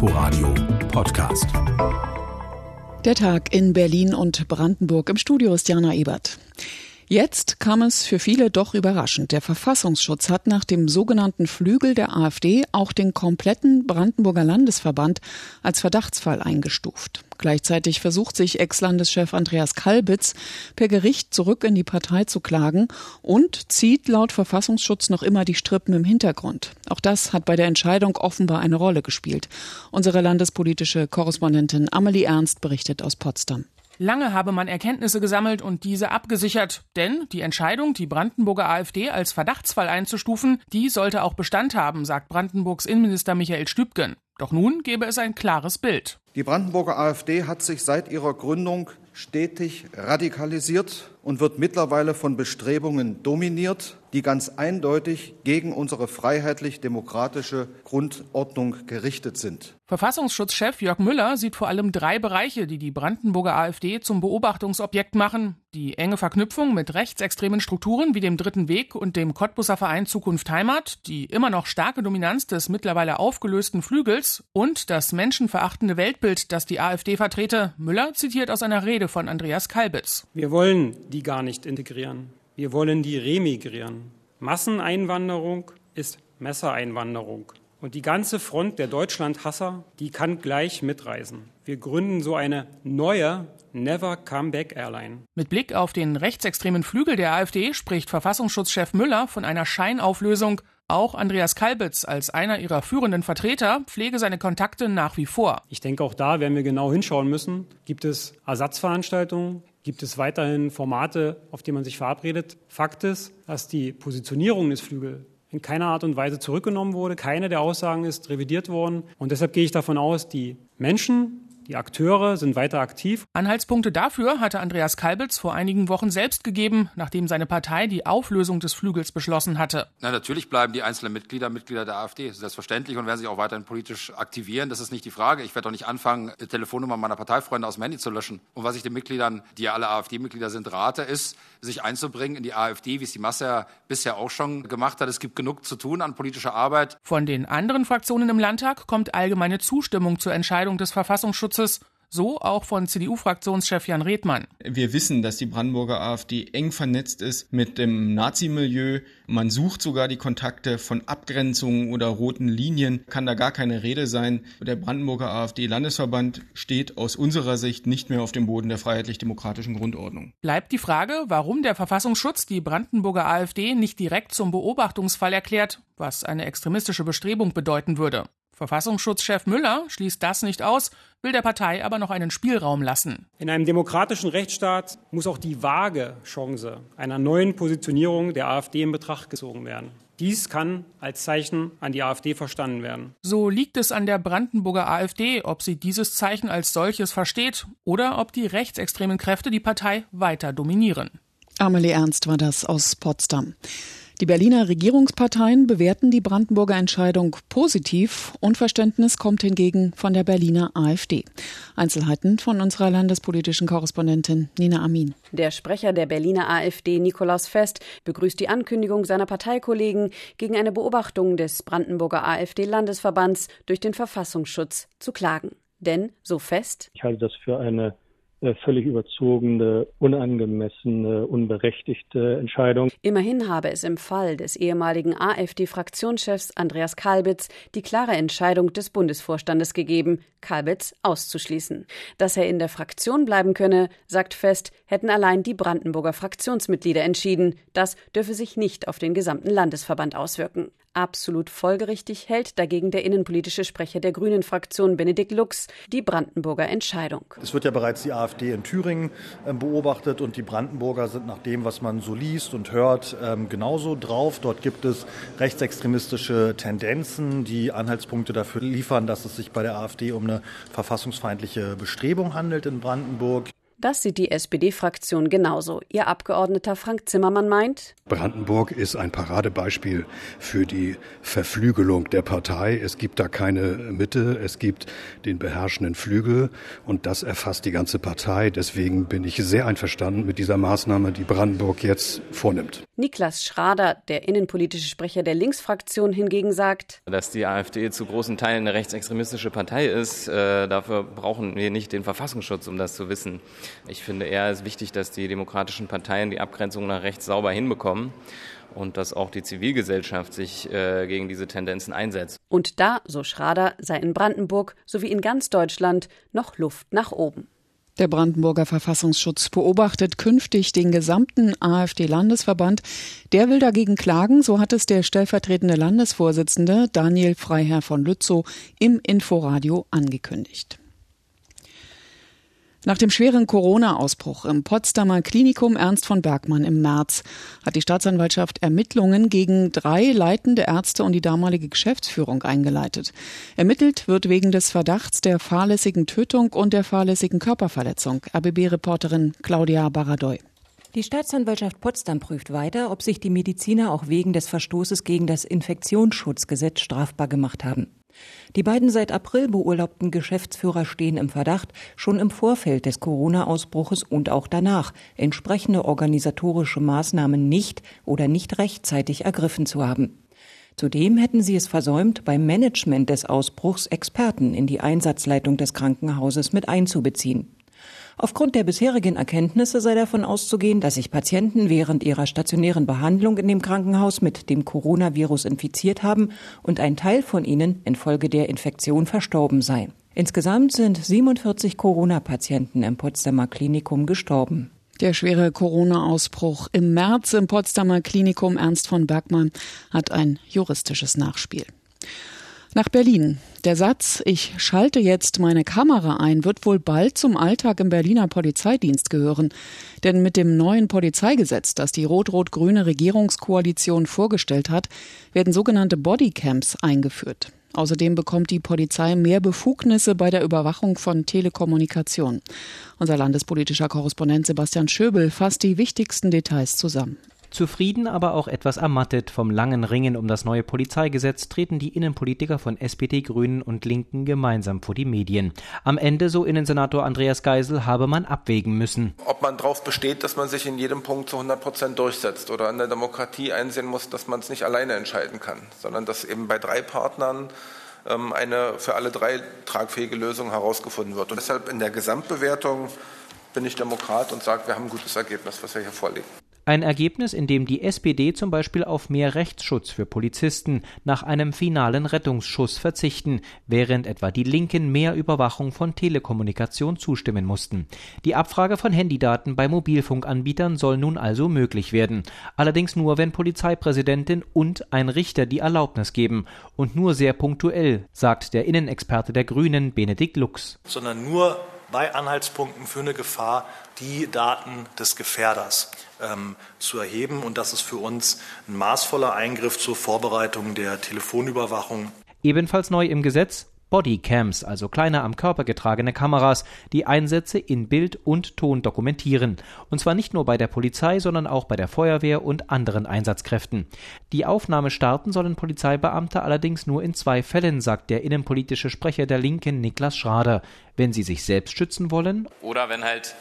Inforadio Podcast. Der Tag in Berlin und Brandenburg. Im Studio ist Jana Ebert. Jetzt kam es für viele doch überraschend. Der Verfassungsschutz hat nach dem sogenannten Flügel der AfD auch den kompletten Brandenburger Landesverband als Verdachtsfall eingestuft. Gleichzeitig versucht sich Ex-Landeschef Andreas Kalbitz per Gericht zurück in die Partei zu klagen und zieht laut Verfassungsschutz noch immer die Strippen im Hintergrund. Auch das hat bei der Entscheidung offenbar eine Rolle gespielt. Unsere landespolitische Korrespondentin Amelie Ernst berichtet aus Potsdam. Lange habe man Erkenntnisse gesammelt und diese abgesichert, denn die Entscheidung, die Brandenburger AfD als Verdachtsfall einzustufen, die sollte auch Bestand haben, sagt Brandenburgs Innenminister Michael Stübgen. Doch nun gäbe es ein klares Bild. Die Brandenburger AfD hat sich seit ihrer Gründung stetig radikalisiert und wird mittlerweile von Bestrebungen dominiert, die ganz eindeutig gegen unsere freiheitlich-demokratische Grundordnung gerichtet sind. Verfassungsschutzchef Jörg Müller sieht vor allem drei Bereiche, die die Brandenburger AfD zum Beobachtungsobjekt machen. Die enge Verknüpfung mit rechtsextremen Strukturen wie dem Dritten Weg und dem Cottbusser Verein Zukunft Heimat, die immer noch starke Dominanz des mittlerweile aufgelösten Flügels und das menschenverachtende Weltbild, das die AfD vertrete. Müller zitiert aus einer Rede von Andreas Kalbitz. Wir wollen die gar nicht integrieren. Wir wollen die remigrieren. Masseneinwanderung ist Messereinwanderung. Und die ganze Front der Deutschlandhasser, die kann gleich mitreisen. Wir gründen so eine neue Never Come Back Airline. Mit Blick auf den rechtsextremen Flügel der AfD spricht Verfassungsschutzchef Müller von einer Scheinauflösung. Auch Andreas Kalbitz als einer ihrer führenden Vertreter pflege seine Kontakte nach wie vor. Ich denke, auch da werden wir genau hinschauen müssen. Gibt es Ersatzveranstaltungen? Gibt es weiterhin Formate, auf die man sich verabredet? Fakt ist, dass die Positionierung des Flügels in keiner Art und Weise zurückgenommen wurde. Keine der Aussagen ist revidiert worden. Und deshalb gehe ich davon aus, die Menschen, die Akteure sind weiter aktiv. Anhaltspunkte dafür hatte Andreas Kalbitz vor einigen Wochen selbst gegeben, nachdem seine Partei die Auflösung des Flügels beschlossen hatte. Na, natürlich bleiben die einzelnen Mitglieder Mitglieder der AfD, selbstverständlich, und werden sich auch weiterhin politisch aktivieren. Das ist nicht die Frage. Ich werde doch nicht anfangen, die Telefonnummer meiner Parteifreunde aus dem Handy zu löschen. Und was ich den Mitgliedern, die ja alle AfD-Mitglieder sind, rate, ist, sich einzubringen in die AfD, wie es die Masse ja bisher auch schon gemacht hat. Es gibt genug zu tun an politischer Arbeit. Von den anderen Fraktionen im Landtag kommt allgemeine Zustimmung zur Entscheidung des Verfassungsschutzes. So auch von CDU-Fraktionschef Jan Redmann. Wir wissen, dass die Brandenburger AfD eng vernetzt ist mit dem Nazi-Milieu. Man sucht sogar die Kontakte von Abgrenzungen oder roten Linien. Kann da gar keine Rede sein. Der Brandenburger AfD-Landesverband steht aus unserer Sicht nicht mehr auf dem Boden der freiheitlich-demokratischen Grundordnung. Bleibt die Frage, warum der Verfassungsschutz die Brandenburger AfD nicht direkt zum Beobachtungsfall erklärt, was eine extremistische Bestrebung bedeuten würde. Verfassungsschutzchef Müller schließt das nicht aus, will der Partei aber noch einen Spielraum lassen. In einem demokratischen Rechtsstaat muss auch die vage Chance einer neuen Positionierung der AfD in Betracht gezogen werden. Dies kann als Zeichen an die AfD verstanden werden. So liegt es an der Brandenburger AfD, ob sie dieses Zeichen als solches versteht oder ob die rechtsextremen Kräfte die Partei weiter dominieren. Amelie Ernst war das aus Potsdam. Die Berliner Regierungsparteien bewerten die Brandenburger Entscheidung positiv. Unverständnis kommt hingegen von der Berliner AfD. Einzelheiten von unserer landespolitischen Korrespondentin Nina Amin. Der Sprecher der Berliner AfD, Nikolaus Fest, begrüßt die Ankündigung seiner Parteikollegen, gegen eine Beobachtung des Brandenburger AfD-Landesverbands durch den Verfassungsschutz zu klagen. Denn, so fest, ich halte das für eine völlig überzogene, unangemessene, unberechtigte Entscheidung. Immerhin habe es im Fall des ehemaligen AfD-Fraktionschefs Andreas Kalbitz die klare Entscheidung des Bundesvorstandes gegeben, Kalbitz auszuschließen. Dass er in der Fraktion bleiben könne, sagt fest, hätten allein die Brandenburger Fraktionsmitglieder entschieden. Das dürfe sich nicht auf den gesamten Landesverband auswirken. Absolut folgerichtig hält dagegen der innenpolitische Sprecher der Grünen Fraktion Benedikt Lux die Brandenburger Entscheidung. Es wird ja bereits die AfD in Thüringen ähm, beobachtet und die Brandenburger sind nach dem, was man so liest und hört, ähm, genauso drauf. Dort gibt es rechtsextremistische Tendenzen, die Anhaltspunkte dafür liefern, dass es sich bei der AfD um eine verfassungsfeindliche Bestrebung handelt in Brandenburg. Das sieht die SPD-Fraktion genauso. Ihr Abgeordneter Frank Zimmermann meint, Brandenburg ist ein Paradebeispiel für die Verflügelung der Partei. Es gibt da keine Mitte, es gibt den beherrschenden Flügel und das erfasst die ganze Partei. Deswegen bin ich sehr einverstanden mit dieser Maßnahme, die Brandenburg jetzt vornimmt. Niklas Schrader, der innenpolitische Sprecher der Linksfraktion, hingegen sagt, dass die AfD zu großen Teilen eine rechtsextremistische Partei ist. Äh, dafür brauchen wir nicht den Verfassungsschutz, um das zu wissen. Ich finde eher es wichtig, dass die demokratischen Parteien die Abgrenzung nach rechts sauber hinbekommen und dass auch die Zivilgesellschaft sich äh, gegen diese Tendenzen einsetzt. Und da, so Schrader, sei in Brandenburg sowie in ganz Deutschland noch Luft nach oben. Der Brandenburger Verfassungsschutz beobachtet künftig den gesamten AfD-Landesverband. Der will dagegen klagen, so hat es der stellvertretende Landesvorsitzende Daniel Freiherr von Lützow im Inforadio angekündigt. Nach dem schweren Corona-Ausbruch im Potsdamer Klinikum Ernst von Bergmann im März hat die Staatsanwaltschaft Ermittlungen gegen drei leitende Ärzte und die damalige Geschäftsführung eingeleitet. Ermittelt wird wegen des Verdachts der fahrlässigen Tötung und der fahrlässigen Körperverletzung. RBB-Reporterin Claudia Baradoy. Die Staatsanwaltschaft Potsdam prüft weiter, ob sich die Mediziner auch wegen des Verstoßes gegen das Infektionsschutzgesetz strafbar gemacht haben. Die beiden seit April beurlaubten Geschäftsführer stehen im Verdacht, schon im Vorfeld des Corona-Ausbruches und auch danach entsprechende organisatorische Maßnahmen nicht oder nicht rechtzeitig ergriffen zu haben. Zudem hätten sie es versäumt, beim Management des Ausbruchs Experten in die Einsatzleitung des Krankenhauses mit einzubeziehen. Aufgrund der bisherigen Erkenntnisse sei davon auszugehen, dass sich Patienten während ihrer stationären Behandlung in dem Krankenhaus mit dem Coronavirus infiziert haben und ein Teil von ihnen infolge der Infektion verstorben sei. Insgesamt sind 47 Corona-Patienten im Potsdamer Klinikum gestorben. Der schwere Corona-Ausbruch im März im Potsdamer Klinikum Ernst von Bergmann hat ein juristisches Nachspiel. Nach Berlin. Der Satz, ich schalte jetzt meine Kamera ein, wird wohl bald zum Alltag im Berliner Polizeidienst gehören. Denn mit dem neuen Polizeigesetz, das die rot-rot-grüne Regierungskoalition vorgestellt hat, werden sogenannte Bodycams eingeführt. Außerdem bekommt die Polizei mehr Befugnisse bei der Überwachung von Telekommunikation. Unser landespolitischer Korrespondent Sebastian Schöbel fasst die wichtigsten Details zusammen. Zufrieden, aber auch etwas ermattet vom langen Ringen um das neue Polizeigesetz treten die Innenpolitiker von SPD, Grünen und Linken gemeinsam vor die Medien. Am Ende, so Innensenator Andreas Geisel, habe man abwägen müssen. Ob man darauf besteht, dass man sich in jedem Punkt zu 100 Prozent durchsetzt oder in der Demokratie einsehen muss, dass man es nicht alleine entscheiden kann, sondern dass eben bei drei Partnern ähm, eine für alle drei tragfähige Lösung herausgefunden wird. Und deshalb in der Gesamtbewertung bin ich Demokrat und sage, wir haben ein gutes Ergebnis, was wir hier vorlegen. Ein Ergebnis, in dem die SPD zum Beispiel auf mehr Rechtsschutz für Polizisten nach einem finalen Rettungsschuss verzichten, während etwa die Linken mehr Überwachung von Telekommunikation zustimmen mussten. Die Abfrage von Handydaten bei Mobilfunkanbietern soll nun also möglich werden. Allerdings nur, wenn Polizeipräsidentin und ein Richter die Erlaubnis geben und nur sehr punktuell, sagt der Innenexperte der Grünen Benedikt Lux. Sondern nur bei Anhaltspunkten für eine Gefahr die Daten des Gefährders ähm, zu erheben. Und das ist für uns ein maßvoller Eingriff zur Vorbereitung der Telefonüberwachung. Ebenfalls neu im Gesetz Bodycams, also kleine am Körper getragene Kameras, die Einsätze in Bild und Ton dokumentieren. Und zwar nicht nur bei der Polizei, sondern auch bei der Feuerwehr und anderen Einsatzkräften. Die Aufnahme starten sollen Polizeibeamte allerdings nur in zwei Fällen, sagt der innenpolitische Sprecher der Linken Niklas Schrader. Wenn sie sich selbst schützen wollen. Oder wenn halt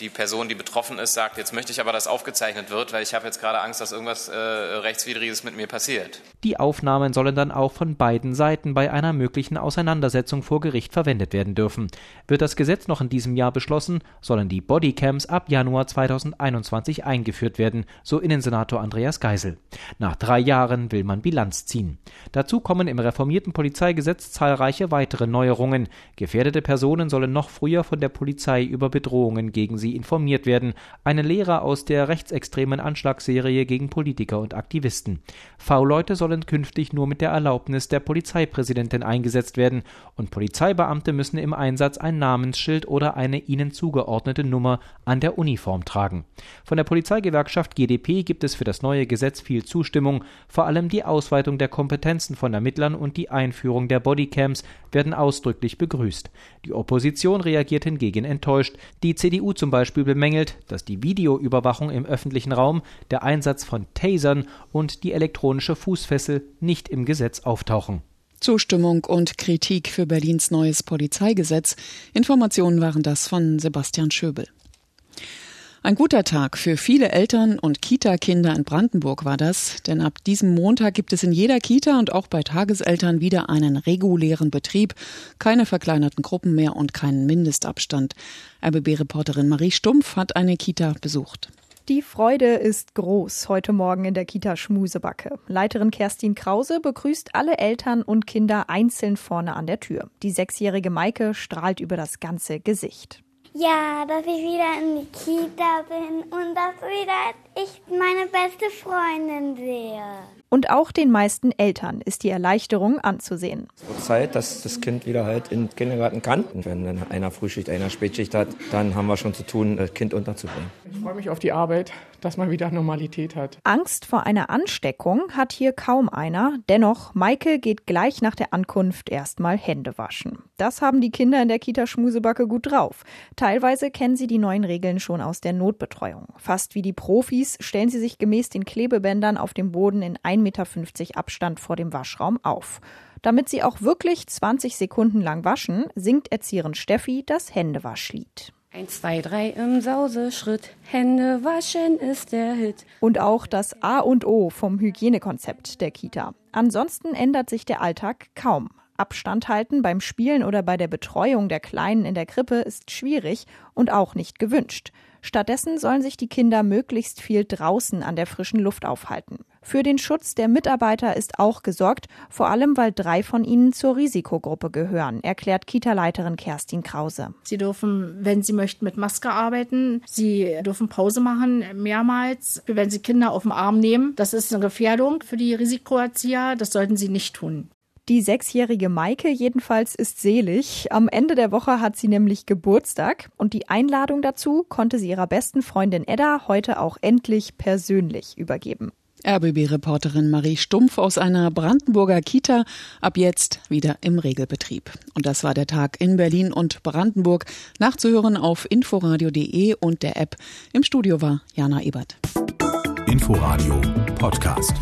die Person, die betroffen ist, sagt, jetzt möchte ich aber, dass aufgezeichnet wird, weil ich habe jetzt gerade Angst, dass irgendwas äh, Rechtswidriges mit mir passiert. Die Aufnahmen sollen dann auch von beiden Seiten bei einer möglichen Auseinandersetzung vor Gericht verwendet werden dürfen. Wird das Gesetz noch in diesem Jahr beschlossen, sollen die Bodycams ab Januar 2021 eingeführt werden, so Innensenator Andreas Geisel. Nach drei Jahren will man Bilanz ziehen. Dazu kommen im reformierten Polizeigesetz zahlreiche weitere Neuerungen. Gefährdete Personen sollen noch früher von der Polizei über Bedrohungen gegen sie informiert werden. Eine Lehre aus der rechtsextremen Anschlagsserie gegen Politiker und Aktivisten. V-Leute sollen künftig nur mit der Erlaubnis der Polizeipräsidentin eingesetzt werden und Polizeibeamte müssen im Einsatz ein Namensschild oder eine ihnen zugeordnete Nummer an der Uniform tragen. Von der Polizeigewerkschaft GdP gibt es für das neue Gesetz viel Zustimmung, vor allem die Ausweitung der Kompetenzen von Ermittlern und die Einführung der Bodycams werden ausdrücklich begrüßt. Die Opposition reagiert hingegen enttäuscht. Die CDU zum Beispiel bemängelt, dass die Videoüberwachung im öffentlichen Raum, der Einsatz von Tasern und die elektronische Fußfessel nicht im Gesetz auftauchen. Zustimmung und Kritik für Berlins neues Polizeigesetz. Informationen waren das von Sebastian Schöbel. Ein guter Tag für viele Eltern und Kita-Kinder in Brandenburg war das, denn ab diesem Montag gibt es in jeder Kita und auch bei Tageseltern wieder einen regulären Betrieb, keine verkleinerten Gruppen mehr und keinen Mindestabstand. RBB-Reporterin Marie Stumpf hat eine Kita besucht. Die Freude ist groß heute Morgen in der Kita Schmusebacke. Leiterin Kerstin Krause begrüßt alle Eltern und Kinder einzeln vorne an der Tür. Die sechsjährige Maike strahlt über das ganze Gesicht. Ja, dass ich wieder in die Kita bin und dass wieder ich meine beste Freundin sehe. Und auch den meisten Eltern ist die Erleichterung anzusehen. Es wird Zeit, dass das Kind wieder halt in den Kindergarten kann. Wenn dann einer Frühschicht, einer Spätschicht hat, dann haben wir schon zu tun, das Kind unterzubringen. Ich freue mich auf die Arbeit, dass man wieder Normalität hat. Angst vor einer Ansteckung hat hier kaum einer. Dennoch, Maike geht gleich nach der Ankunft erstmal Hände waschen. Das haben die Kinder in der Kita Schmusebacke gut drauf. Teilweise kennen sie die neuen Regeln schon aus der Notbetreuung. Fast wie die Profis stellen sie sich gemäß den Klebebändern auf dem Boden in 1,50 Meter Abstand vor dem Waschraum auf. Damit sie auch wirklich 20 Sekunden lang waschen, singt Erzieherin Steffi das Händewaschlied. Eins, zwei, drei im Sauseschritt. Hände waschen ist der Hit. Und auch das A und O vom Hygienekonzept der Kita. Ansonsten ändert sich der Alltag kaum. Abstand halten beim Spielen oder bei der Betreuung der Kleinen in der Krippe ist schwierig und auch nicht gewünscht. Stattdessen sollen sich die Kinder möglichst viel draußen an der frischen Luft aufhalten. Für den Schutz der Mitarbeiter ist auch gesorgt, vor allem weil drei von ihnen zur Risikogruppe gehören, erklärt Kita-Leiterin Kerstin Krause. Sie dürfen, wenn sie möchten, mit Maske arbeiten. Sie dürfen Pause machen, mehrmals. Wenn sie Kinder auf den Arm nehmen, das ist eine Gefährdung für die Risikoerzieher. Das sollten sie nicht tun. Die sechsjährige Maike jedenfalls ist selig. Am Ende der Woche hat sie nämlich Geburtstag und die Einladung dazu konnte sie ihrer besten Freundin Edda heute auch endlich persönlich übergeben. RBB-Reporterin Marie Stumpf aus einer Brandenburger Kita, ab jetzt wieder im Regelbetrieb. Und das war der Tag in Berlin und Brandenburg. Nachzuhören auf inforadio.de und der App. Im Studio war Jana Ebert. Inforadio Podcast.